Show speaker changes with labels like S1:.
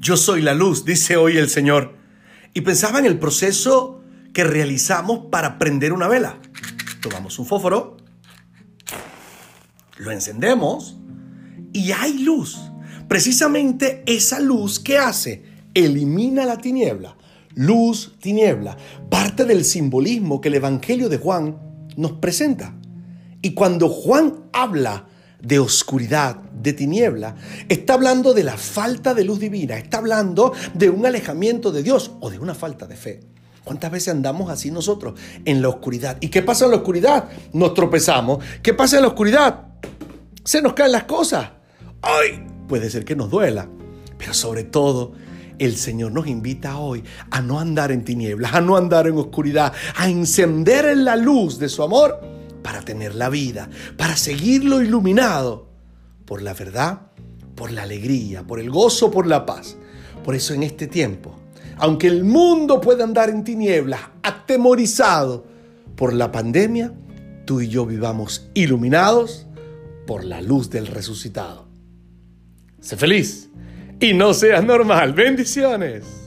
S1: Yo soy la luz, dice hoy el Señor. Y pensaba en el proceso que realizamos para prender una vela. Tomamos un fósforo, lo encendemos y hay luz. Precisamente esa luz que hace elimina la tiniebla. Luz, tiniebla, parte del simbolismo que el Evangelio de Juan nos presenta. Y cuando Juan habla de oscuridad, de tiniebla, está hablando de la falta de luz divina, está hablando de un alejamiento de Dios o de una falta de fe. ¿Cuántas veces andamos así nosotros en la oscuridad? ¿Y qué pasa en la oscuridad? Nos tropezamos. ¿Qué pasa en la oscuridad? Se nos caen las cosas. ¡Ay! Puede ser que nos duela, pero sobre todo el Señor nos invita hoy a no andar en tinieblas, a no andar en oscuridad, a encender en la luz de su amor para tener la vida, para seguirlo iluminado por la verdad, por la alegría, por el gozo, por la paz. Por eso en este tiempo, aunque el mundo pueda andar en tinieblas, atemorizado por la pandemia, tú y yo vivamos iluminados por la luz del resucitado. Sé feliz y no seas normal. Bendiciones.